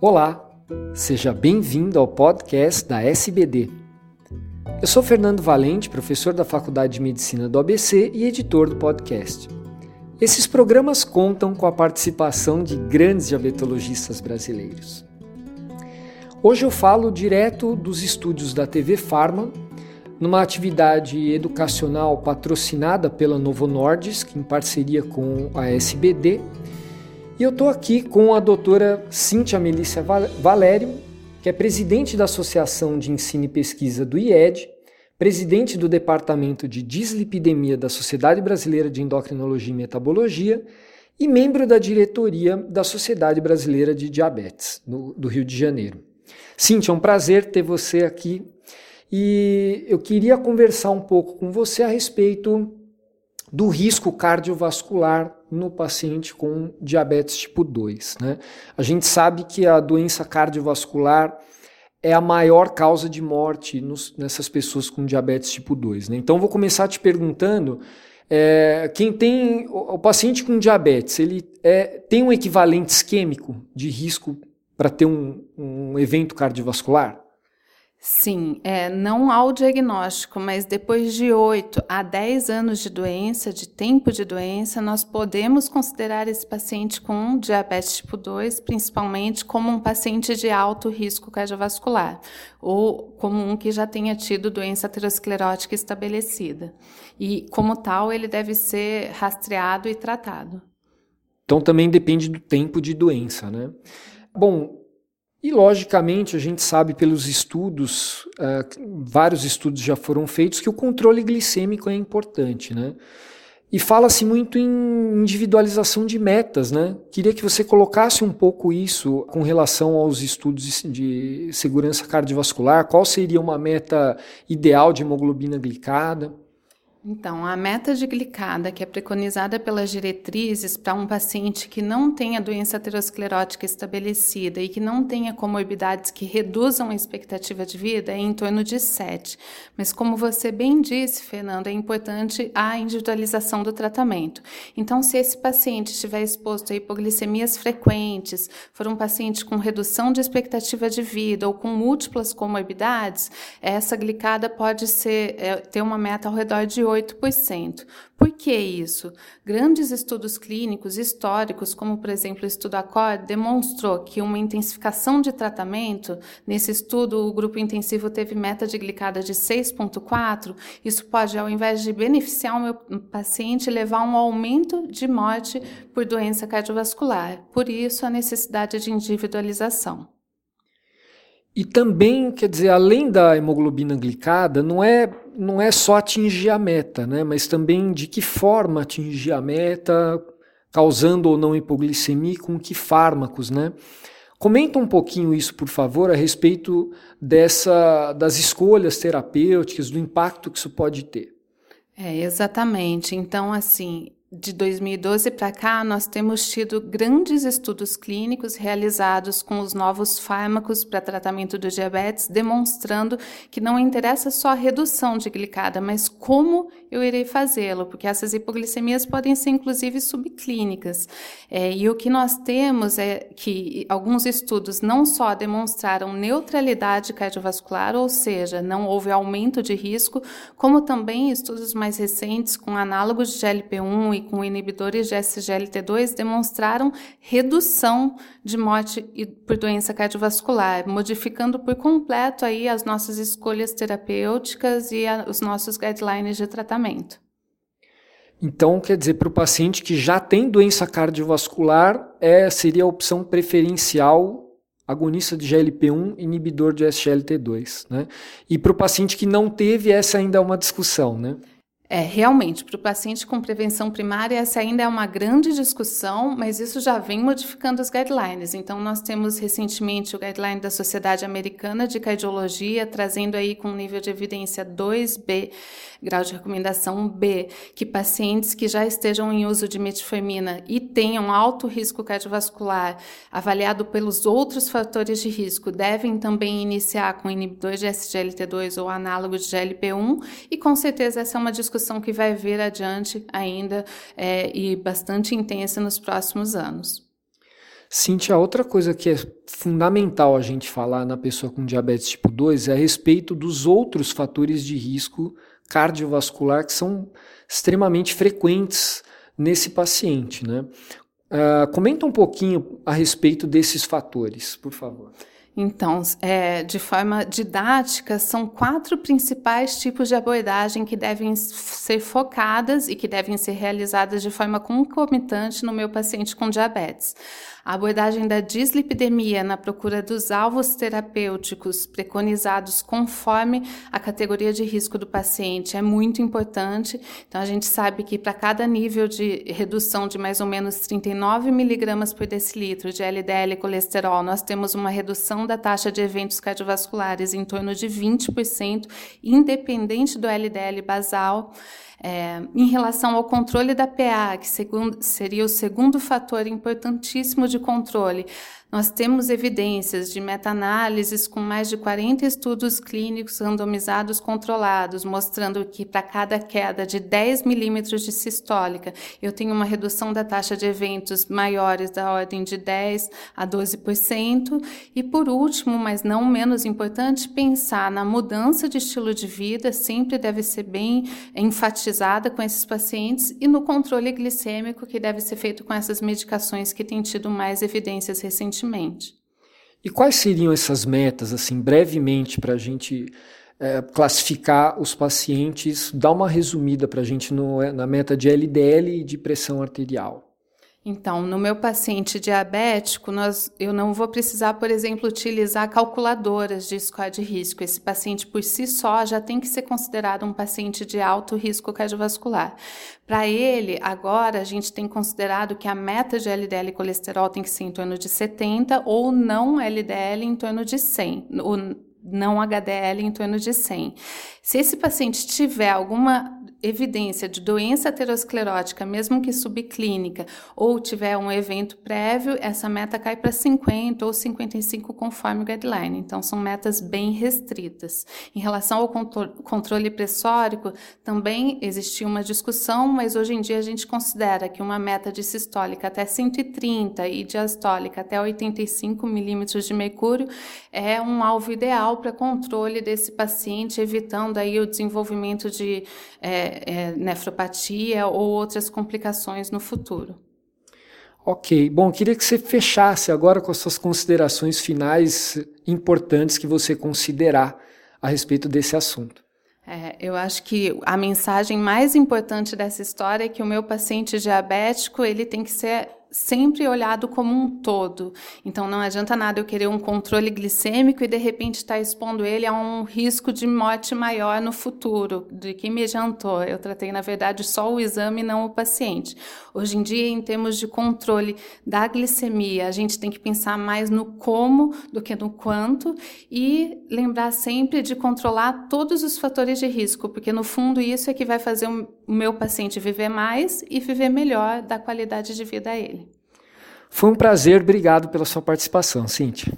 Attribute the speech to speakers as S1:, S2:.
S1: Olá, seja bem-vindo ao podcast da SBD. Eu sou Fernando Valente, professor da Faculdade de Medicina do ABC e editor do podcast. Esses programas contam com a participação de grandes diabetologistas brasileiros. Hoje eu falo direto dos estúdios da TV Pharma, numa atividade educacional patrocinada pela Novo Nordisk, em parceria com a SBD, e eu estou aqui com a doutora Cíntia Melícia Valério, que é presidente da Associação de Ensino e Pesquisa do IED, presidente do Departamento de Dislipidemia da Sociedade Brasileira de Endocrinologia e Metabologia e membro da diretoria da Sociedade Brasileira de Diabetes, no, do Rio de Janeiro. Cíntia, é um prazer ter você aqui e eu queria conversar um pouco com você a respeito do risco cardiovascular no paciente com diabetes tipo 2. Né? A gente sabe que a doença cardiovascular é a maior causa de morte nos, nessas pessoas com diabetes tipo 2. Né? Então, vou começar te perguntando: é, quem tem o, o, paciente com diabetes, ele é, tem um equivalente isquêmico de risco para ter um, um evento cardiovascular?
S2: Sim, é, não há o diagnóstico, mas depois de 8 a 10 anos de doença, de tempo de doença, nós podemos considerar esse paciente com diabetes tipo 2, principalmente como um paciente de alto risco cardiovascular, ou como um que já tenha tido doença aterosclerótica estabelecida. E, como tal, ele deve ser rastreado e tratado.
S1: Então, também depende do tempo de doença, né? Bom, e, logicamente, a gente sabe pelos estudos, uh, vários estudos já foram feitos, que o controle glicêmico é importante, né? E fala-se muito em individualização de metas, né? Queria que você colocasse um pouco isso com relação aos estudos de segurança cardiovascular. Qual seria uma meta ideal de hemoglobina glicada?
S2: Então, a meta de glicada que é preconizada pelas diretrizes para um paciente que não tenha doença aterosclerótica estabelecida e que não tenha comorbidades que reduzam a expectativa de vida é em torno de 7. Mas, como você bem disse, Fernando, é importante a individualização do tratamento. Então, se esse paciente estiver exposto a hipoglicemias frequentes, for um paciente com redução de expectativa de vida ou com múltiplas comorbidades, essa glicada pode ser, é, ter uma meta ao redor de 8%. Por que isso? Grandes estudos clínicos históricos, como por exemplo o estudo ACORD, demonstrou que uma intensificação de tratamento, nesse estudo o grupo intensivo teve meta de glicada de 6,4, isso pode, ao invés de beneficiar o meu paciente, levar a um aumento de morte por doença cardiovascular. Por isso, a necessidade de individualização.
S1: E também, quer dizer, além da hemoglobina glicada, não é, não é só atingir a meta, né? mas também de que forma atingir a meta, causando ou não hipoglicemia, com que fármacos, né? Comenta um pouquinho isso, por favor, a respeito dessa, das escolhas terapêuticas, do impacto que isso pode ter.
S2: É, exatamente. Então, assim, de 2012 para cá, nós temos tido grandes estudos clínicos realizados com os novos fármacos para tratamento do diabetes, demonstrando que não interessa só a redução de glicada, mas como eu irei fazê-lo, porque essas hipoglicemias podem ser inclusive subclínicas. É, e o que nós temos é que alguns estudos não só demonstraram neutralidade cardiovascular, ou seja, não houve aumento de risco, como também estudos mais recentes com análogos de GLP-1 e com inibidores de SGLT2 demonstraram redução de morte por doença cardiovascular, modificando por completo aí as nossas escolhas terapêuticas e a, os nossos guidelines de tratamento.
S1: Então, quer dizer, para o paciente que já tem doença cardiovascular, é, seria a opção preferencial agonista de GLP-1, inibidor de SGLT2. Né? E para o paciente que não teve, essa ainda é uma discussão, né?
S2: É, realmente, para o paciente com prevenção primária, essa ainda é uma grande discussão, mas isso já vem modificando os guidelines. Então, nós temos recentemente o guideline da Sociedade Americana de Cardiologia, trazendo aí com nível de evidência 2B, grau de recomendação B, que pacientes que já estejam em uso de metformina e tenham alto risco cardiovascular, avaliado pelos outros fatores de risco, devem também iniciar com inibidor de SGLT2 ou análogo de GLP-1, e com certeza essa é uma discussão que vai vir adiante ainda é, e bastante intensa nos próximos anos.
S1: Cintia, outra coisa que é fundamental a gente falar na pessoa com diabetes tipo 2 é a respeito dos outros fatores de risco cardiovascular que são extremamente frequentes nesse paciente. Né? Uh, comenta um pouquinho a respeito desses fatores, por favor.
S2: Então, é, de forma didática, são quatro principais tipos de abordagem que devem ser focadas e que devem ser realizadas de forma concomitante no meu paciente com diabetes. A abordagem da dislipidemia na procura dos alvos terapêuticos preconizados conforme a categoria de risco do paciente é muito importante. Então, a gente sabe que para cada nível de redução de mais ou menos 39 miligramas por decilitro de LDL e colesterol, nós temos uma redução da taxa de eventos cardiovasculares em torno de 20%, independente do LDL basal. É, em relação ao controle da PA, que segundo, seria o segundo fator importantíssimo de controle, nós temos evidências de meta-análises com mais de 40 estudos clínicos randomizados controlados, mostrando que para cada queda de 10 milímetros de sistólica, eu tenho uma redução da taxa de eventos maiores da ordem de 10 a 12%. E por último, mas não menos importante, pensar na mudança de estilo de vida, sempre deve ser bem com esses pacientes, e no controle glicêmico, que deve ser feito com essas medicações que têm tido mais evidências recentemente.
S1: E quais seriam essas metas, assim, brevemente, para a gente é, classificar os pacientes? Dá uma resumida para a gente no, na meta de LDL e de pressão arterial.
S2: Então, no meu paciente diabético, nós, eu não vou precisar, por exemplo, utilizar calculadoras de score de risco. Esse paciente, por si só, já tem que ser considerado um paciente de alto risco cardiovascular. Para ele, agora, a gente tem considerado que a meta de LDL colesterol tem que ser em torno de 70 ou não LDL em torno de 100. O não HDL em torno de 100. Se esse paciente tiver alguma evidência de doença aterosclerótica, mesmo que subclínica, ou tiver um evento prévio, essa meta cai para 50 ou 55 conforme o guideline. Então, são metas bem restritas. Em relação ao controle pressórico, também existia uma discussão, mas hoje em dia a gente considera que uma meta de sistólica até 130 e diastólica até 85 milímetros de mercúrio é um alvo ideal para controle desse paciente, evitando aí o desenvolvimento de é, é, nefropatia ou outras complicações no futuro.
S1: Ok, bom, queria que você fechasse agora com as suas considerações finais importantes que você considerar a respeito desse assunto.
S2: É, eu acho que a mensagem mais importante dessa história é que o meu paciente diabético ele tem que ser sempre olhado como um todo. Então não adianta nada eu querer um controle glicêmico e de repente estar tá expondo ele a um risco de morte maior no futuro, de que me jantou. Eu tratei, na verdade, só o exame, não o paciente. Hoje em dia, em termos de controle da glicemia, a gente tem que pensar mais no como do que no quanto e lembrar sempre de controlar todos os fatores de risco, porque no fundo isso é que vai fazer o meu paciente viver mais e viver melhor da qualidade de vida a ele.
S1: Foi um prazer, obrigado pela sua participação, Cíntia.